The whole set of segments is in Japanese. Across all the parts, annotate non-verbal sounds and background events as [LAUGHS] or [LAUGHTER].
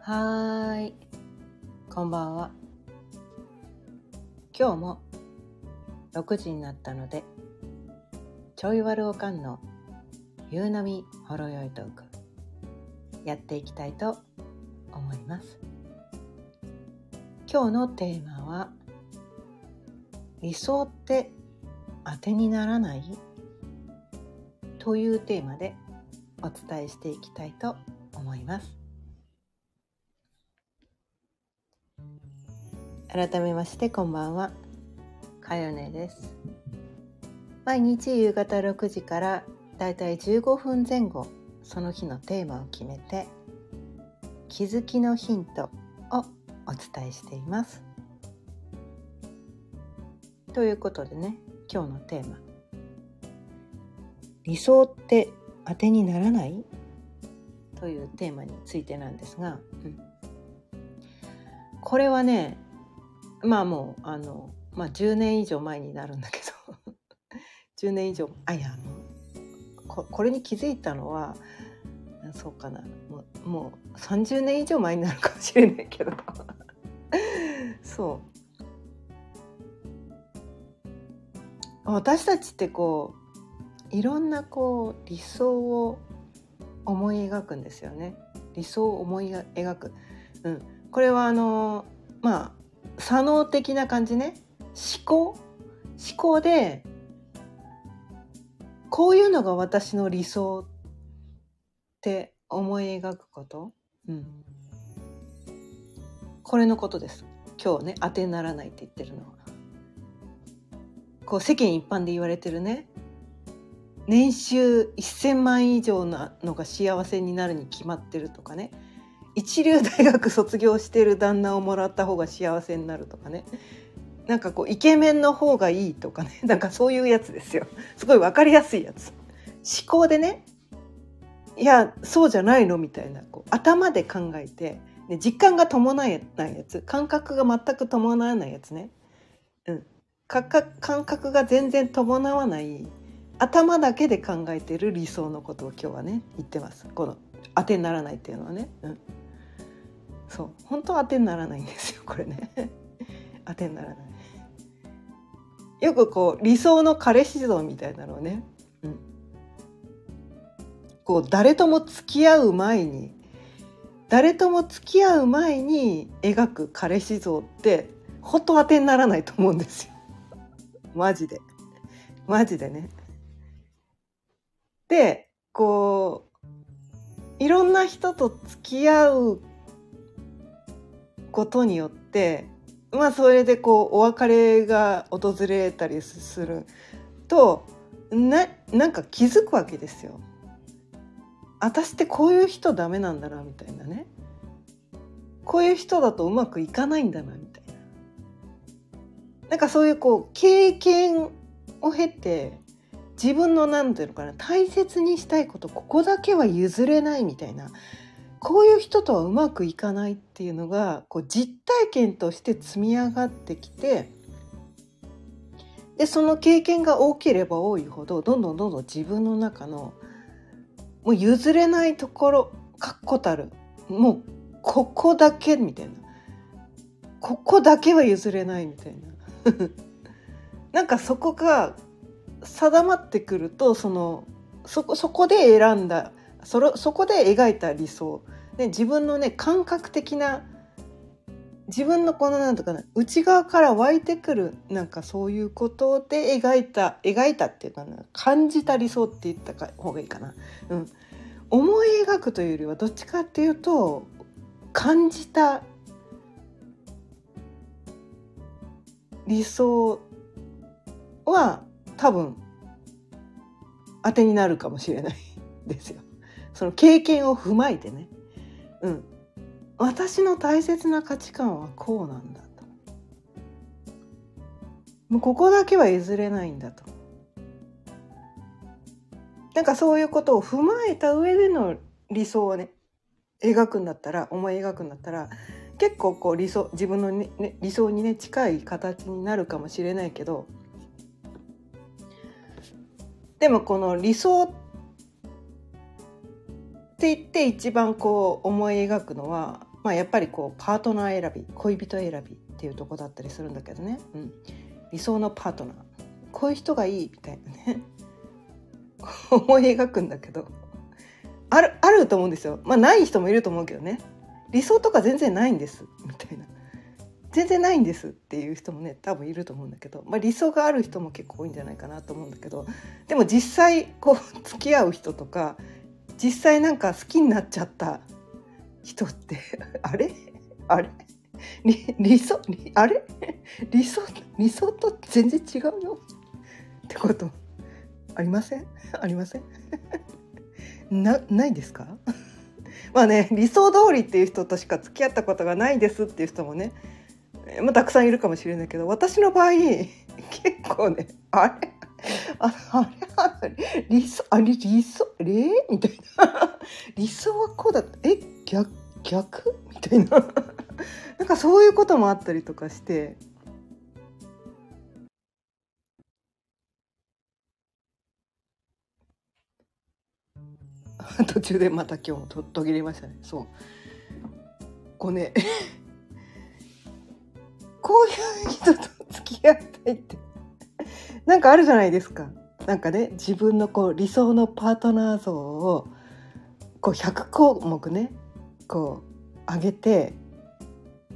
はーい、こんばんは。今日も6時になったので、ちょいわるおかんの夕飲みほろよいトーク、やっていきたいと思います。今日のテーマは、理想って当てにならない？というテーマでお伝えしていきたいと思います。改めましてこんばんは。かよねです。毎日夕方6時からだいたい15分前後その日のテーマを決めて気づきのヒントをお伝えしています。ということでね今日のテーマ。理想って当てにならない？というテーマについてなんですが、うん、これはねまあもうあの、まあ、10年以上前になるんだけど [LAUGHS] 10年以上あいやここれに気づいたのはそうかな。もうもう30年以上前になるかもしれないけど。[LAUGHS] そう。私たちってこういろんなこう理想を思い描くんですよね。理想を思い描く、うん、これはあのまあ左脳的な感じね。思考。思考でこういうのが私の理想って思い描くこと、うん、これのことです。今日ね当てにならないって言ってるのは。こう世間一般で言われてるね。年収1,000万以上なのが幸せになるに決まってるとかね。一流大学卒業してる旦那をもらった方が幸せになるとかね。なんかこうイケメンの方がいいとかね。[LAUGHS] なんかそういうやつですよ。すごい分かりやすいやつ。思考でね。いやそうじゃないのみたいなこう。頭で考えて、ね、実感が伴わないやつ。感覚が全く伴わないやつね、うん、感覚が全然伴わない頭だけで考えてる理想のことを今日はね言ってます。この当てにならないっていうのはね、うん、そう。本当は当てにならないんですよこれね。[LAUGHS] 当てにならない。よくこう理想の彼氏像みたいなのをね、うん、こう誰とも付き合う前に誰とも付き合う前に描く彼氏像って本当当てにならないと思うんですよ。マジで。マジでね。でこういろんな人と付き合うことによってまあそれでこうお別れが訪れたりするとななんか気づくわけですよ。私ってこういう人ダメなんだなみたいなねこういう人だとうまくいかないんだなみたいななんかそういうこう経験を経て自分の何ていうのかな大切にしたいことここだけは譲れないみたいなこういう人とはうまくいかないっていうのがこう実体験として積み上がってきてでその経験が多ければ多いほどどんどんどんどん自分の中のもう譲れないところ確固たるもうここだけみたいなここだけは譲れないみたいな。[LAUGHS] なんかそこが定まってくるとそのそこそこで選んだそれそこで描いた理想、ね、自分のね感覚的な自分のこのなんとかな内側から湧いてくるなんかそういうことで描いた描いたっていうかな感じた理想って言った方がいいかな、うん、思い描くというよりはどっちかっていうと感じた理想は多分当てになるかもしれない [LAUGHS] ですよ。その経験を踏まえてね。うん。私の大切な価値観はこうなんだと。もうここだけは譲れないんだと。なんかそういうことを踏まえた上での理想をね描くんだったら思い描くんだったら結構こう理想自分の、ねね、理想にね近い形になるかもしれないけどでもこの理想って言って一番こう思い描くのは、まあ、やっぱりこうパートナー選び恋人選びっていうとこだったりするんだけどね、うん、理想のパートナー。こういう人がいいみたいなね。[LAUGHS] 思い描くんだけど。あるあると思うんですよ。まあない人もいると思うけどね。理想とか全然ないんです。みたいな。全然ないんですっていう人もね多分いると思うんだけど、まあ、理想がある人も結構多いんじゃないかなと思うんだけどでも実際こう付き合う人とか実際なんか好きになっちゃった人って [LAUGHS] あれ？あれ？理想？あれ？理想？理想と全然違うよ？ってことありません？ありません？[LAUGHS] なないですか？[LAUGHS] まあね理想通りっていう人としか付き合ったことがないですっていう人もね、まあ、たくさんいるかもしれないけど私の場合 [LAUGHS] 結構ね [LAUGHS] あれ？ああれ？理想あれ理想え、みたいな。[LAUGHS] 理想はこうだった。え？逆逆？みたいな。なんかそういうこともあったりとかして。途中でまた今日と途切れましたね。そう。こうねこういう人と付き合いたいって。なんかあるじゃないですか。なんかね自分のこう理想のパートナー像をこう100項目ねこう上げて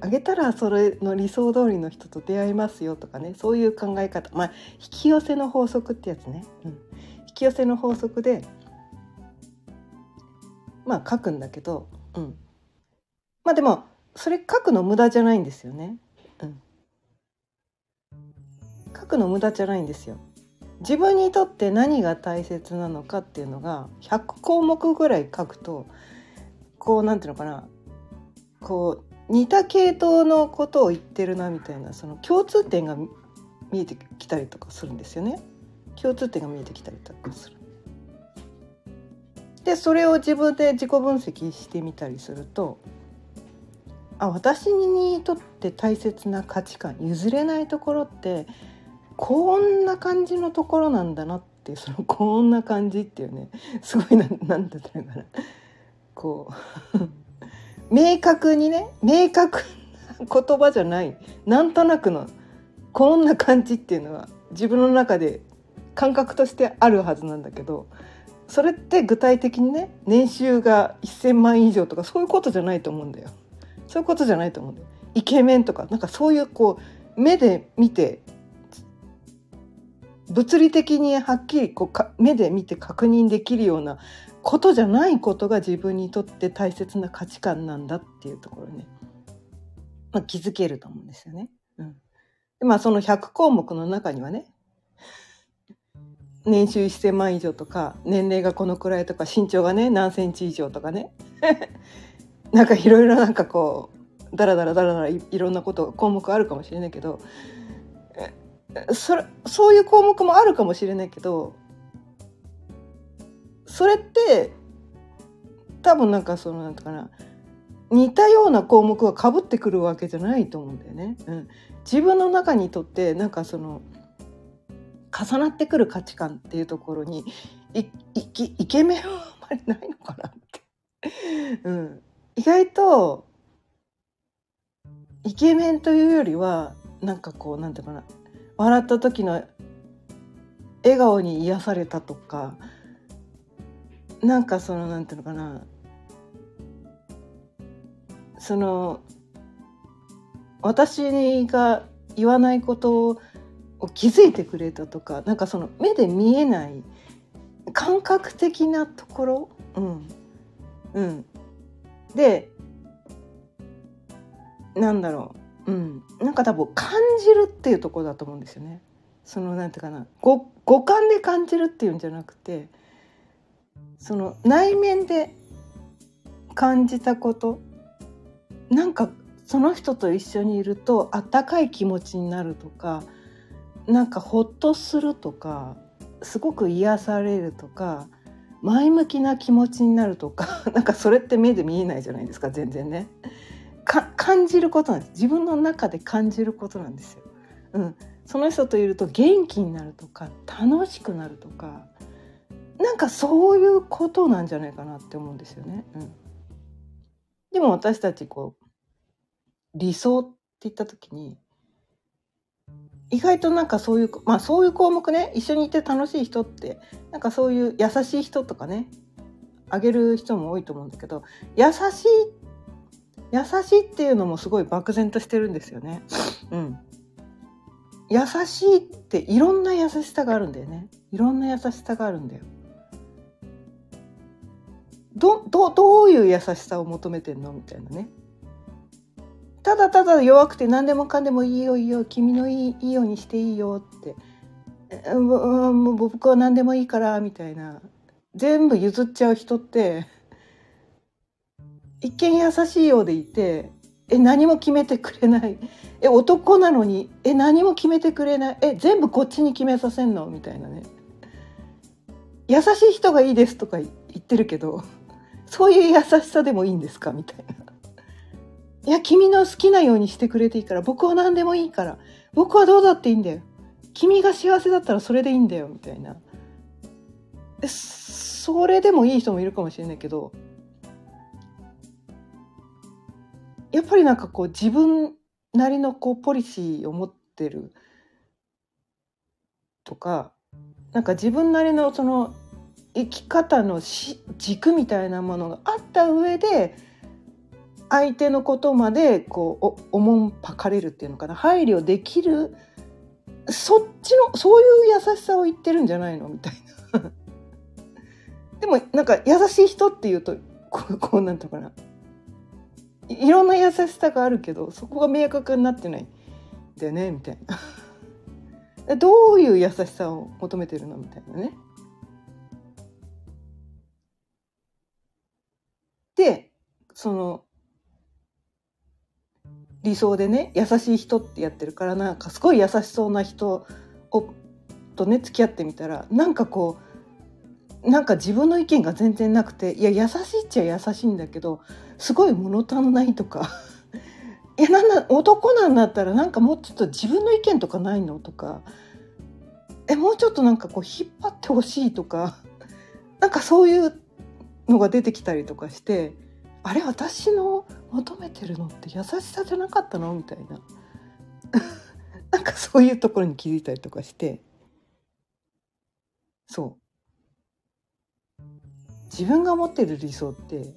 あげたらそれの理想通りの人と出会いますよとかねそういう考え方。まあ引き寄せの法則ってやつね、うん、引き寄せの法則でまあ書くんだけど、うん、まあでもそれ書くの無駄じゃないんですよね。うん、書くの無駄じゃないんですよ。自分にとって何が大切なのかっていうのが100項目ぐらい書くとこうなんていうのかなこう似た系統のことを言ってるなみたいなその共通点が見えてきたりとかするんですよね。共通点が見えてきたりとかする。でそれを自分で自己分析してみたりするとあ私にとって大切な価値観譲れないところってこんな感じのところなんだなってそのこんな感じっていうねすごいななんだったのかなこう明確にね明確な言葉じゃないなんとなくのこんな感じっていうのは自分の中で感覚としてあるはずなんだけどそれって具体的にね年収が1,000万以上とかそういうことじゃないと思うんだよ。そういうことじゃないと思うんだよ。イケメンとかなんかそういうこう目で見て物理的にはっきりこうか目で見て確認できるようなことじゃないことが自分にとって大切な価値観なんだっていうところね、まあ、気づけると思うんですよね。うん、でまあその100項目の中にはね年収1,000万以上とか年齢がこのくらいとか身長がね何センチ以上とかねなんかいろいろなんかこうだらだらだらだらいろんなこと項目あるかもしれないけどそれそういう項目もあるかもしれないけどそれって多分なんかそのなんてかな似たような項目がかぶってくるわけじゃないと思うんだよね。うん、自分の中にとってなんかその重なってくる価値観っていうところにいいイケメンはあんまりないのかなって、うん、意外とイケメンというよりはなんかこうなんていうかな笑った時の笑顔に癒されたとかなんかそのなんていうのかなその私が言わないことを気づいてくれたとかなんかその目で見えない感覚的なところ、うんうん、でなんだろう、うん、なんか多分感じるっていうとこだと思うんですよね。そのなんていうかな。五五感で感じるっていうんじゃなくてその内面で感じたこと。なんかその人と一緒にいるとあったかい気持ちになるとかなんかほっとするとかすごく癒されるとか前向きな気持ちになるとか [LAUGHS] なんかそれって目で見えないじゃないですか全然ね。感じることなんです自分の中で感じることなんですよ。うん、その人といると元気になるとか楽しくなるとかなんかそういうことなんじゃないかなって思うんですよね。うん、でも私たちこう理想って言った時に意外となんかそういうまあそういう項目ね一緒にいて楽しい人ってなんかそういう優しい人とかねあげる人も多いと思うんだけど優しい優しいっていうのもすごい漠然としてるんですよね。うん、優しいっていろんな優しさがあるんだよね。いろんな優しさがあるんだよ。どどどういう優しさを求めてんの？みたいなね。ただただ弱くて何でもかんでもいいよいいよ君のいいいいようにしていいよって。もう僕は何でもいいからみたいな。全部譲っちゃう人って一見優しいようでいてえ何も決めてくれない。え男なのにえ何も決めてくれない。え全部こっちに決めさせんの？みたいなね。優しい人がいいですとか言ってるけどそういう優しさでもいいんですか？みたいな。いや君の好きなようにしてくれていいから僕は何でもいいから僕はどうだっていいんだよ。君が幸せだったらそれでいいんだよみたいな。それでもいい人もいるかもしれないけどやっぱりなんかこう自分なりのこうポリシーを持ってるとかなんか自分なりのその生き方のし軸みたいなものがあった上で相手のことまでこうおおもんぱかれるっていうのかな配慮できるそっちのそういう優しさを言ってるんじゃないのみたいな。[LAUGHS] でもなんか優しい人っていうとこうこうなんていうかないろんな優しさがあるけどそこが明確になってないんだよねみたいな [LAUGHS] どういう優しさを求めてるのみたいなね。でその理想でね優しい人ってやってるからなんかすごい優しそうな人をとね付き合ってみたらなんかこうなんか自分の意見が全然なくていや優しいっちゃ優しいんだけどすごい物足んないとか [LAUGHS] いやなんだ男なんだったらなんかもうちょっと自分の意見とかないのとかえもうちょっとなんかこう引っ張ってほしいとかなんかそういうのが出てきたりとかしてあれ私の求めてるのって優しさじゃなかったの？みたいな。[LAUGHS] なんかそういうところに気づいたりとかして。そう。自分が持ってる理想って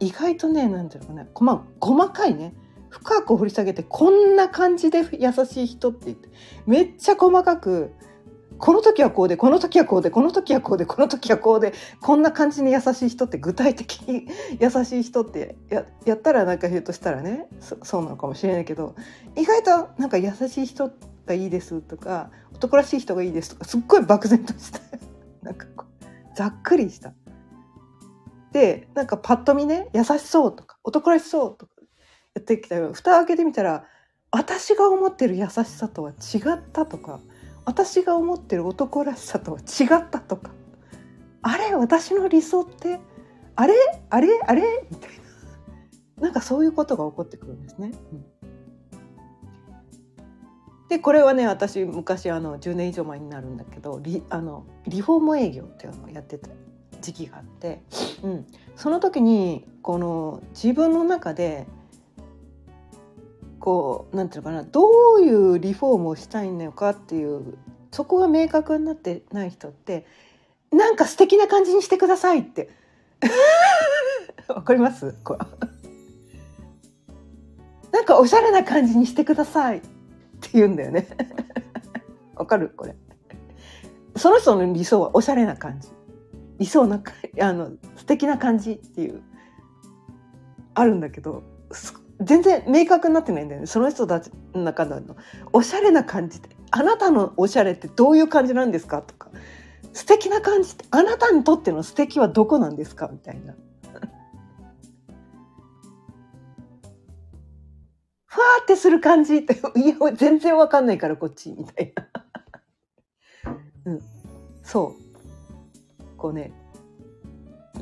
意外とね何ていうのかな、ま細かいね。深く掘り下げてこんな感じで優しい人って言ってめっちゃ細かくこの時はこうでこの時はこうでこの時はこうでこの時はこうでこんな感じに優しい人って具体的に [LAUGHS] 優しい人ってややったらなんか言うとしたらねそうなのかもしれないけど意外となんか優しい人がいいですとか男らしい人がいいですとかすっごい漠然とした [LAUGHS] なんかこうざっくりした。でなんかパッと見ね優しそうとか男らしそうとかやってきたよ蓋開けてみたら私が思ってる優しさとは違ったとか私が思ってる男らしさとは違ったとか。あれ私の理想ってあれあれあれ？みたいな。なんかそういうことが起こってくるんですね。でこれはね私昔あの10年以上前になるんだけどリあのリフォーム営業っていうのをやってた時期があって、うん、その時にこの自分の中でこうなんていうのかなどういうリフォームをしたいのかっていうそこが明確になってない人ってなんか素敵な感じにしてくださいって。[LAUGHS] わかります？これなんかおしゃれな感じにしてくださいって言うんだよね。[LAUGHS] わかる？これ。その人の理想はおしゃれな感じ。理想なあの素敵な感じっていう。あるんだけど全然明確になってないんだよね。その人たちの中のおしゃれな感じって。あなたのおしゃれってどういう感じなんですかとか。素敵な感じって。あなたにとっての素敵はどこなんですかみたいな。[LAUGHS] ふわーってする感じっていや全然わかんないからこっちみたいな。[LAUGHS] うん、そう。こうね、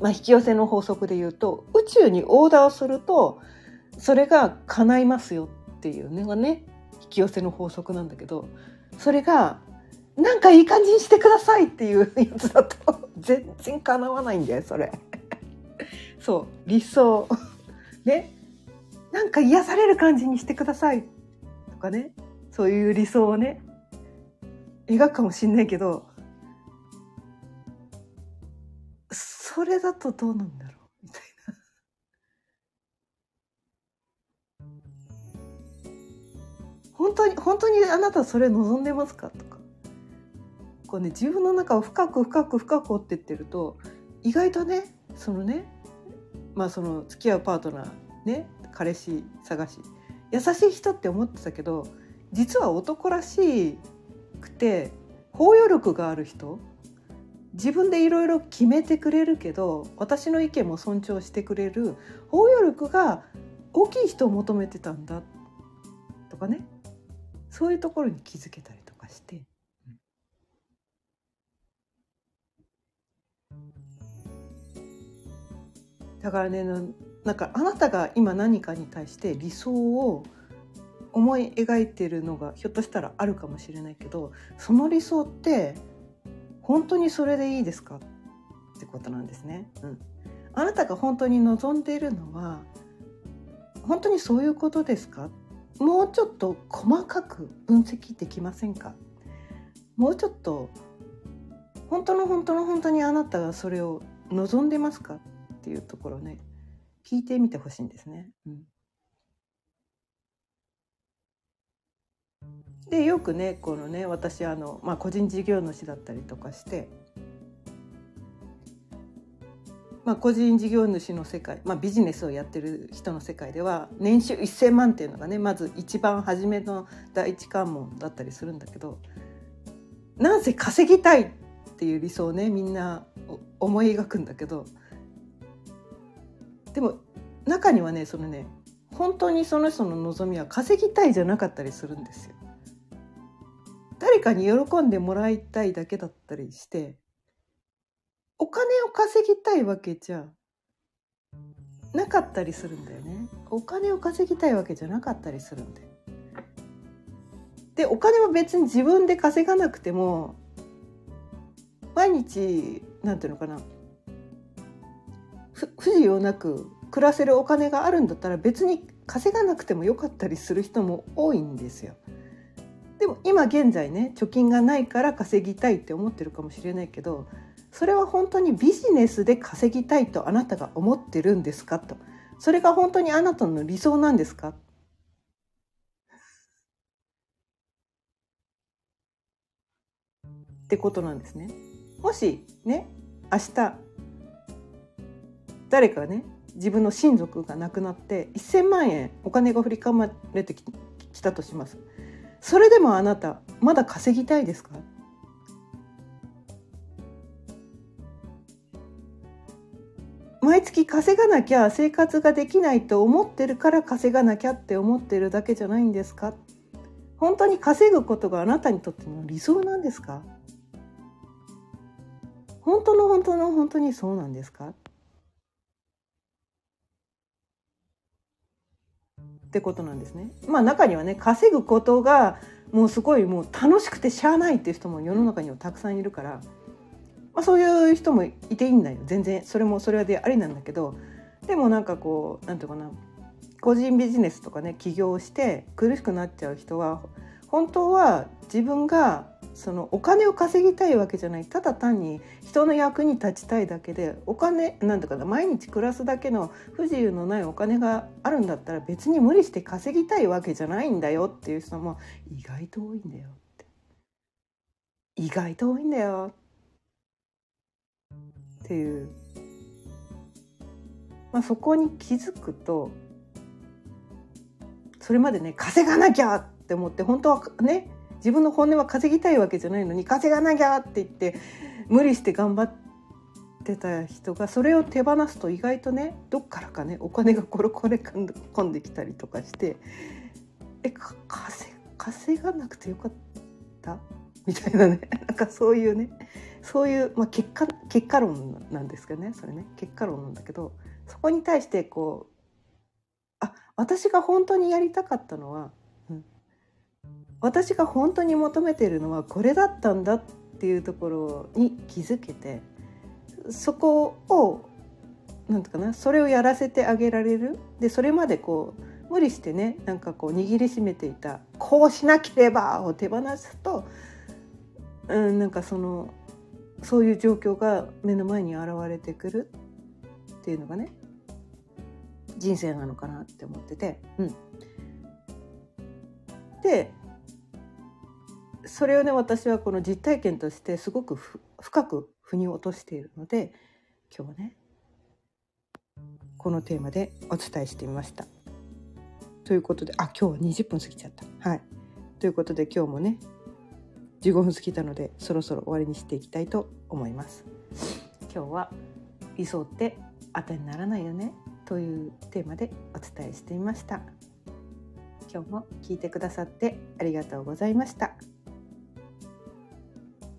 まあ、引き寄せの法則で言うと宇宙にオーダーをするとそれが叶いますよっていうのがね引き寄せの法則なんだけどそれがなんかいい感じにしてくださいっていうやつだと全然叶わないんだよそれ。[LAUGHS] そう理想。ね。なんか癒される感じにしてくださいとかね。そういう理想をね描くかもしんないけどそれだとどうなんだろう。本当に本当にあなたそれ望んでますか？とか。こうね自分の中を深く深く深く掘ってってると意外とねそのねまあその付き合うパートナーね彼氏探し優しい人って思ってたけど実は男らしくて包容力がある人自分でいろいろ決めてくれるけど私の意見も尊重してくれる包容力が大きい人を求めてたんだとかね。そういうところに気づけたりとかして。だからねなんかあなたが今何かに対して理想を思い描いてるのがひょっとしたらあるかもしれないけどその理想って本当にそれでいいですかってことなんですね。うん、あなたが本当に望んでいるのは本当にそういうことですかもうちょっと細かく分析できませんか？もうちょっと本当の本当の本当にあなたがそれを望んでますかっていうところね。聞いてみてほしいんですね。うん。でよくねこのね私あの、まあ、個人事業主だったりとかして、まあ、個人事業主の世界、まあ、ビジネスをやってる人の世界では年収1,000万っていうのがねまず一番初めの第一関門だったりするんだけどなんせ稼ぎたいっていう理想をねみんな思い描くんだけどでも中にはねそのね本当にその人の望みは稼ぎたいじゃなかったりするんですよ。誰かに喜んでもらいたいだけだったりしてお金を稼ぎたいわけじゃなかったりするんだよね。お金を稼ぎたいわけじゃなかったりするんだよ。でお金は別に自分で稼がなくても毎日なんていうのかな。不自由なく暮らせるお金があるんだったら別に稼がなくてもよかったりする人も多いんですよ。でも今現在ね貯金がないから稼ぎたいって思ってるかもしれないけどそれは本当にビジネスで稼ぎたいとあなたが思ってるんですか？とそれが本当にあなたの理想なんですか？ってことなんですね。もしね明日誰かね自分の親族が亡くなって1,000万円お金が振り込まれてきたとします。それでもあなたまだ稼ぎたいですか？月稼がなきゃ生活ができないと思ってるから稼がなきゃって思ってるだけじゃないんですか？本当に稼ぐことがあなたにとっての理想なんですか？本当の本当の本当にそうなんですか？ってことなんですね。まあ中にはね稼ぐことがもうすごいもう楽しくてしゃあないっていう人も世の中にはたくさんいるから、まあ、そういう人もいていいんだよ。全然。それもそれはでありなんだけど。でもなんかこう何て言うかな。個人ビジネスとかね起業して苦しくなっちゃう人は本当は自分がそのお金を稼ぎたいわけじゃない。ただ単に人の役に立ちたいだけでお金なんだかな毎日暮らすだけの不自由のないお金があるんだったら別に無理して稼ぎたいわけじゃないんだよ。っていう人も意外と多いんだよって。意外と多いんだよって。ていう、まあ、そこに気づくとそれまでね稼がなきゃって思って本当はね自分の本音は稼ぎたいわけじゃないのに稼がなきゃって言って無理して頑張ってた人がそれを手放すと意外とねどっからかねお金がコロコロ込んできたりとかしてえ稼稼がなくてよかった？みたいなねなんかそういうね。そういう、まあ、結果結果論なんですけどねそれね結果論なんだけどそこに対してこうあ私が本当にやりたかったのはうん私が本当に求めているのはこれだったんだっていうところに気づけてそこをなんとかなそれをやらせてあげられるでそれまでこう無理してねなんかこう握りしめていた「こうしなければ!」を手放すと、うん、なんかそのそういう状況が目の前に現れてくるっていうのがね人生なのかなって思ってて。うん、でそれをね私はこの実体験としてすごく深く腑に落としているので今日はねこのテーマでお伝えしてみました。ということであ今日は20分過ぎちゃった。はい。ということで今日もね15分過ぎたのでそろそろ終わりにしていきたいと思います。今日は理想って当てにならないよねというテーマでお伝えしてみました。今日も聞いてくださってありがとうございました。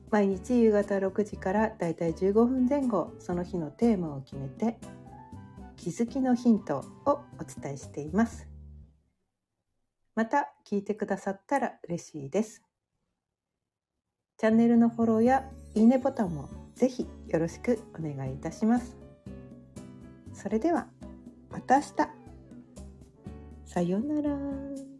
毎日夕方6時からだいたい15分前後その日のテーマを決めて気づきのヒントをお伝えしていますまた聞いてくださったら嬉しいですチャンネルのフォローやいいねボタンもぜひよろしくお願いいたしますそれではまた明日さようなら。